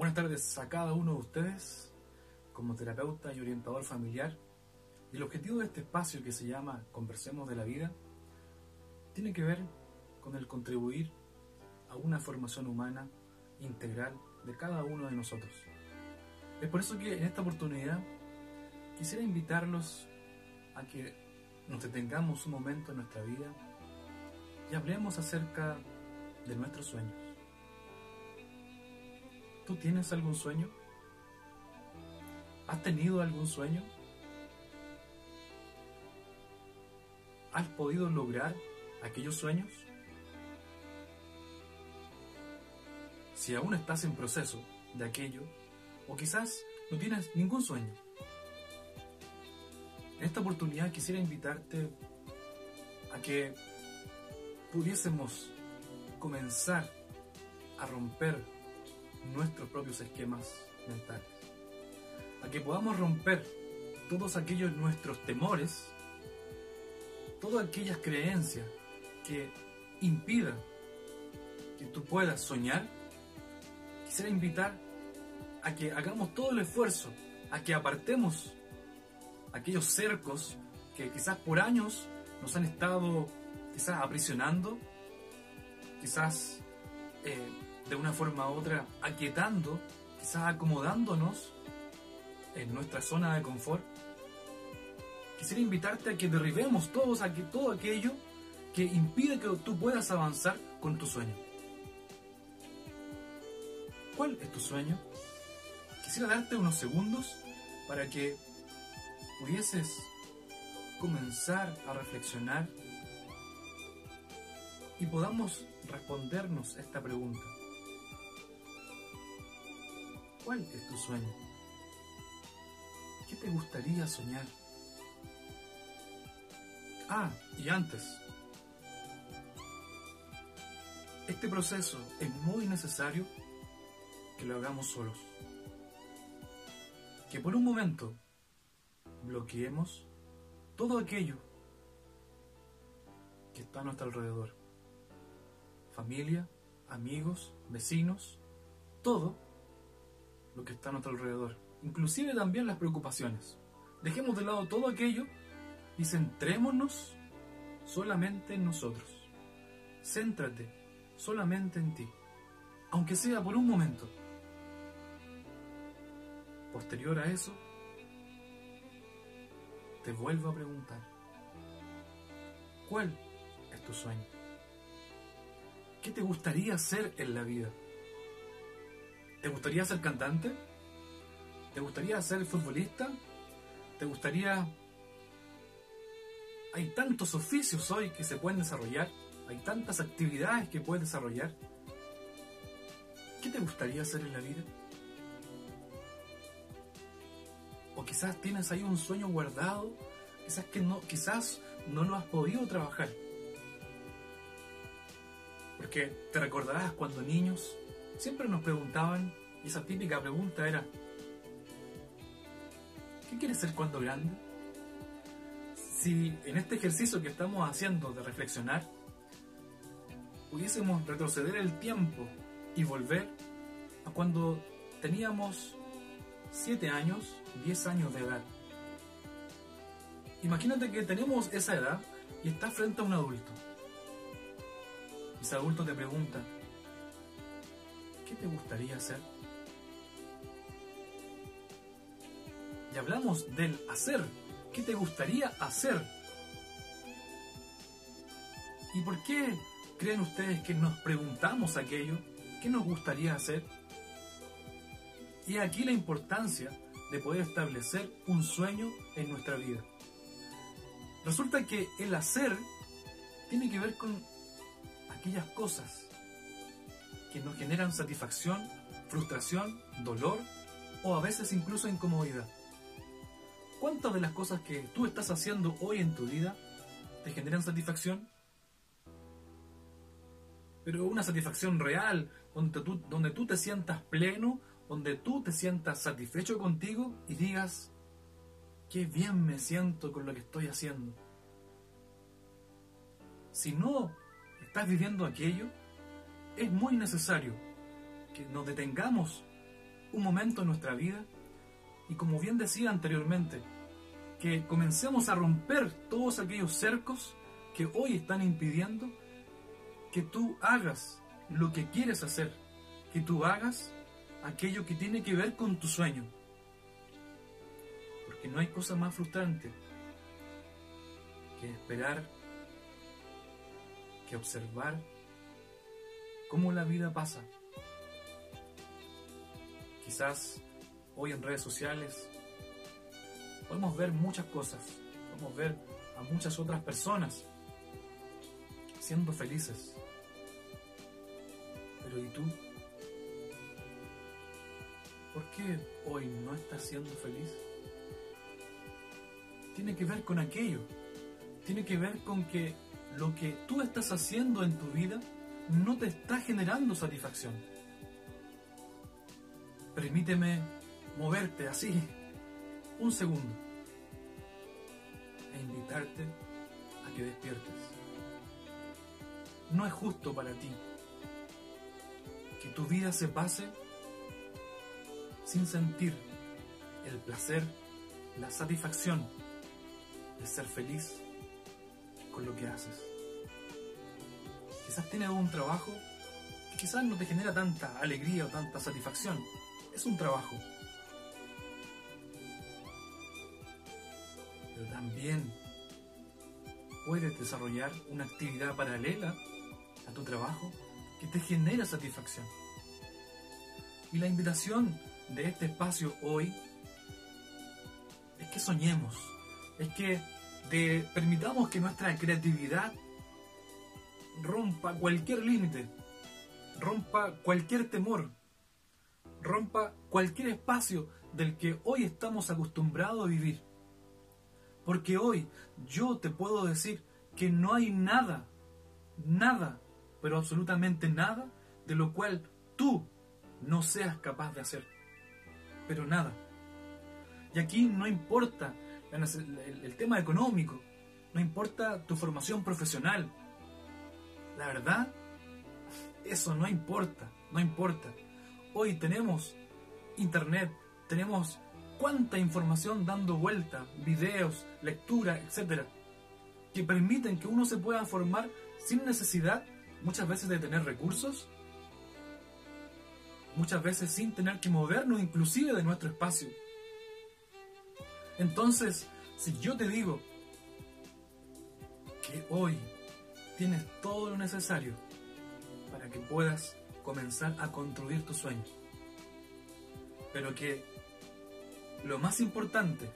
Buenas tardes a cada uno de ustedes como terapeuta y orientador familiar. Y el objetivo de este espacio que se llama Conversemos de la Vida tiene que ver con el contribuir a una formación humana integral de cada uno de nosotros. Es por eso que en esta oportunidad quisiera invitarlos a que nos detengamos un momento en nuestra vida y hablemos acerca de nuestros sueños. ¿Tú tienes algún sueño? ¿Has tenido algún sueño? ¿Has podido lograr aquellos sueños? Si aún estás en proceso de aquello, o quizás no tienes ningún sueño, en esta oportunidad quisiera invitarte a que pudiésemos comenzar a romper nuestros propios esquemas mentales. A que podamos romper todos aquellos nuestros temores, todas aquellas creencias que impidan que tú puedas soñar. Quisiera invitar a que hagamos todo el esfuerzo, a que apartemos aquellos cercos que quizás por años nos han estado quizás aprisionando, quizás eh, de una forma u otra aquietando, quizás acomodándonos en nuestra zona de confort, quisiera invitarte a que derribemos todos aquí, todo aquello que impide que tú puedas avanzar con tu sueño. ¿Cuál es tu sueño? Quisiera darte unos segundos para que pudieses comenzar a reflexionar y podamos respondernos esta pregunta. ¿Cuál es tu sueño? ¿Qué te gustaría soñar? Ah, y antes, este proceso es muy necesario que lo hagamos solos. Que por un momento bloqueemos todo aquello que está a nuestro alrededor. Familia, amigos, vecinos, todo lo que está a nuestro alrededor, inclusive también las preocupaciones. Dejemos de lado todo aquello y centrémonos solamente en nosotros. Céntrate solamente en ti, aunque sea por un momento. Posterior a eso, te vuelvo a preguntar, ¿cuál es tu sueño? ¿Qué te gustaría hacer en la vida? ¿Te gustaría ser cantante? ¿Te gustaría ser futbolista? ¿Te gustaría... Hay tantos oficios hoy que se pueden desarrollar, hay tantas actividades que puedes desarrollar. ¿Qué te gustaría hacer en la vida? O quizás tienes ahí un sueño guardado, quizás que no, quizás no lo has podido trabajar. Porque te recordarás cuando niños siempre nos preguntaban, y esa típica pregunta era, ¿qué quieres ser cuando grande? Si en este ejercicio que estamos haciendo de reflexionar, pudiésemos retroceder el tiempo y volver a cuando teníamos 7 años, 10 años de edad. Imagínate que tenemos esa edad y estás frente a un adulto. Ese adulto te pregunta, ¿qué te gustaría hacer? Y hablamos del hacer. ¿Qué te gustaría hacer? ¿Y por qué creen ustedes que nos preguntamos aquello? ¿Qué nos gustaría hacer? Y aquí la importancia de poder establecer un sueño en nuestra vida. Resulta que el hacer tiene que ver con aquellas cosas que nos generan satisfacción, frustración, dolor o a veces incluso incomodidad. ¿Cuántas de las cosas que tú estás haciendo hoy en tu vida te generan satisfacción? Pero una satisfacción real, donde tú, donde tú te sientas pleno, donde tú te sientas satisfecho contigo y digas, qué bien me siento con lo que estoy haciendo. Si no estás viviendo aquello, es muy necesario que nos detengamos un momento en nuestra vida y como bien decía anteriormente, que comencemos a romper todos aquellos cercos que hoy están impidiendo que tú hagas lo que quieres hacer, que tú hagas aquello que tiene que ver con tu sueño. Porque no hay cosa más frustrante que esperar, que observar cómo la vida pasa. Quizás hoy en redes sociales podemos ver muchas cosas, podemos ver a muchas otras personas siendo felices. Pero ¿y tú? ¿Por qué hoy no estás siendo feliz? Tiene que ver con aquello. Tiene que ver con que lo que tú estás haciendo en tu vida no te está generando satisfacción. Permíteme moverte así un segundo e invitarte a que despiertes. No es justo para ti que tu vida se pase sin sentir el placer, la satisfacción de ser feliz con lo que haces. Quizás tienes un trabajo que quizás no te genera tanta alegría o tanta satisfacción. Es un trabajo. Pero también puedes desarrollar una actividad paralela a tu trabajo que te genera satisfacción. Y la invitación de este espacio hoy es que soñemos, es que permitamos que nuestra creatividad rompa cualquier límite, rompa cualquier temor, rompa cualquier espacio del que hoy estamos acostumbrados a vivir. Porque hoy yo te puedo decir que no hay nada, nada, pero absolutamente nada de lo cual tú no seas capaz de hacer pero nada. Y aquí no importa el, tema económico, no importa tu formación profesional. La verdad, eso no importa, no importa. Hoy tenemos internet, tenemos cuánta información dando vuelta, videos, lectura, etcétera, que permiten que uno se pueda formar sin necesidad muchas veces de tener recursos muchas veces sin tener que movernos inclusive de nuestro espacio. Entonces, si yo te digo que hoy tienes todo lo necesario para que puedas comenzar a construir tu sueño, pero que lo más importante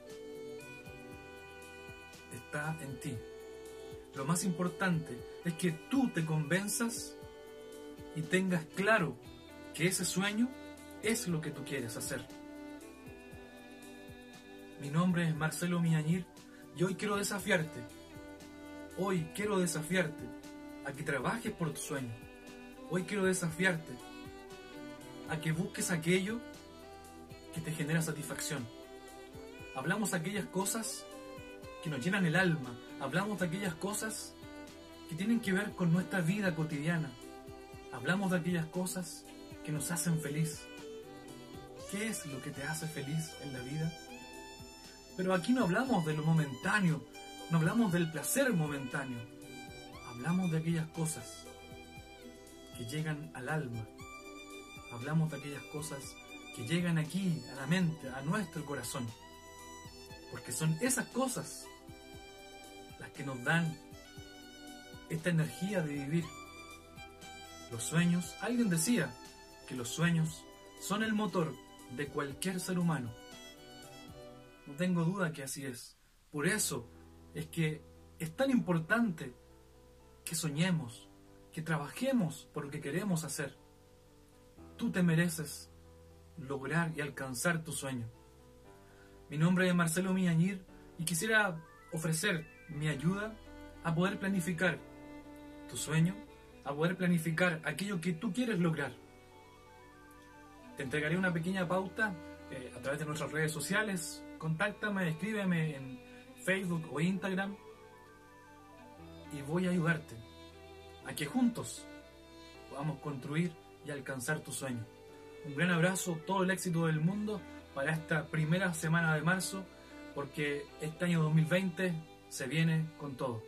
está en ti. Lo más importante es que tú te convenzas y tengas claro que ese sueño es lo que tú quieres hacer. Mi nombre es Marcelo Miañir y hoy quiero desafiarte. Hoy quiero desafiarte a que trabajes por tu sueño. Hoy quiero desafiarte a que busques aquello que te genera satisfacción. Hablamos de aquellas cosas que nos llenan el alma. Hablamos de aquellas cosas que tienen que ver con nuestra vida cotidiana. Hablamos de aquellas cosas que nos hacen feliz. ¿Qué es lo que te hace feliz en la vida? Pero aquí no hablamos de lo momentáneo, no hablamos del placer momentáneo, hablamos de aquellas cosas que llegan al alma, hablamos de aquellas cosas que llegan aquí, a la mente, a nuestro corazón, porque son esas cosas las que nos dan esta energía de vivir. Los sueños, alguien decía, que los sueños son el motor de cualquier ser humano. No tengo duda que así es. Por eso es que es tan importante que soñemos, que trabajemos por lo que queremos hacer. Tú te mereces lograr y alcanzar tu sueño. Mi nombre es Marcelo Miañir y quisiera ofrecer mi ayuda a poder planificar tu sueño, a poder planificar aquello que tú quieres lograr. Te entregaré una pequeña pauta eh, a través de nuestras redes sociales. Contáctame, escríbeme en Facebook o Instagram y voy a ayudarte a que juntos podamos construir y alcanzar tu sueño. un gran abrazo, todo el éxito del mundo para esta primera semana de marzo, porque este año 2020 se viene con todo.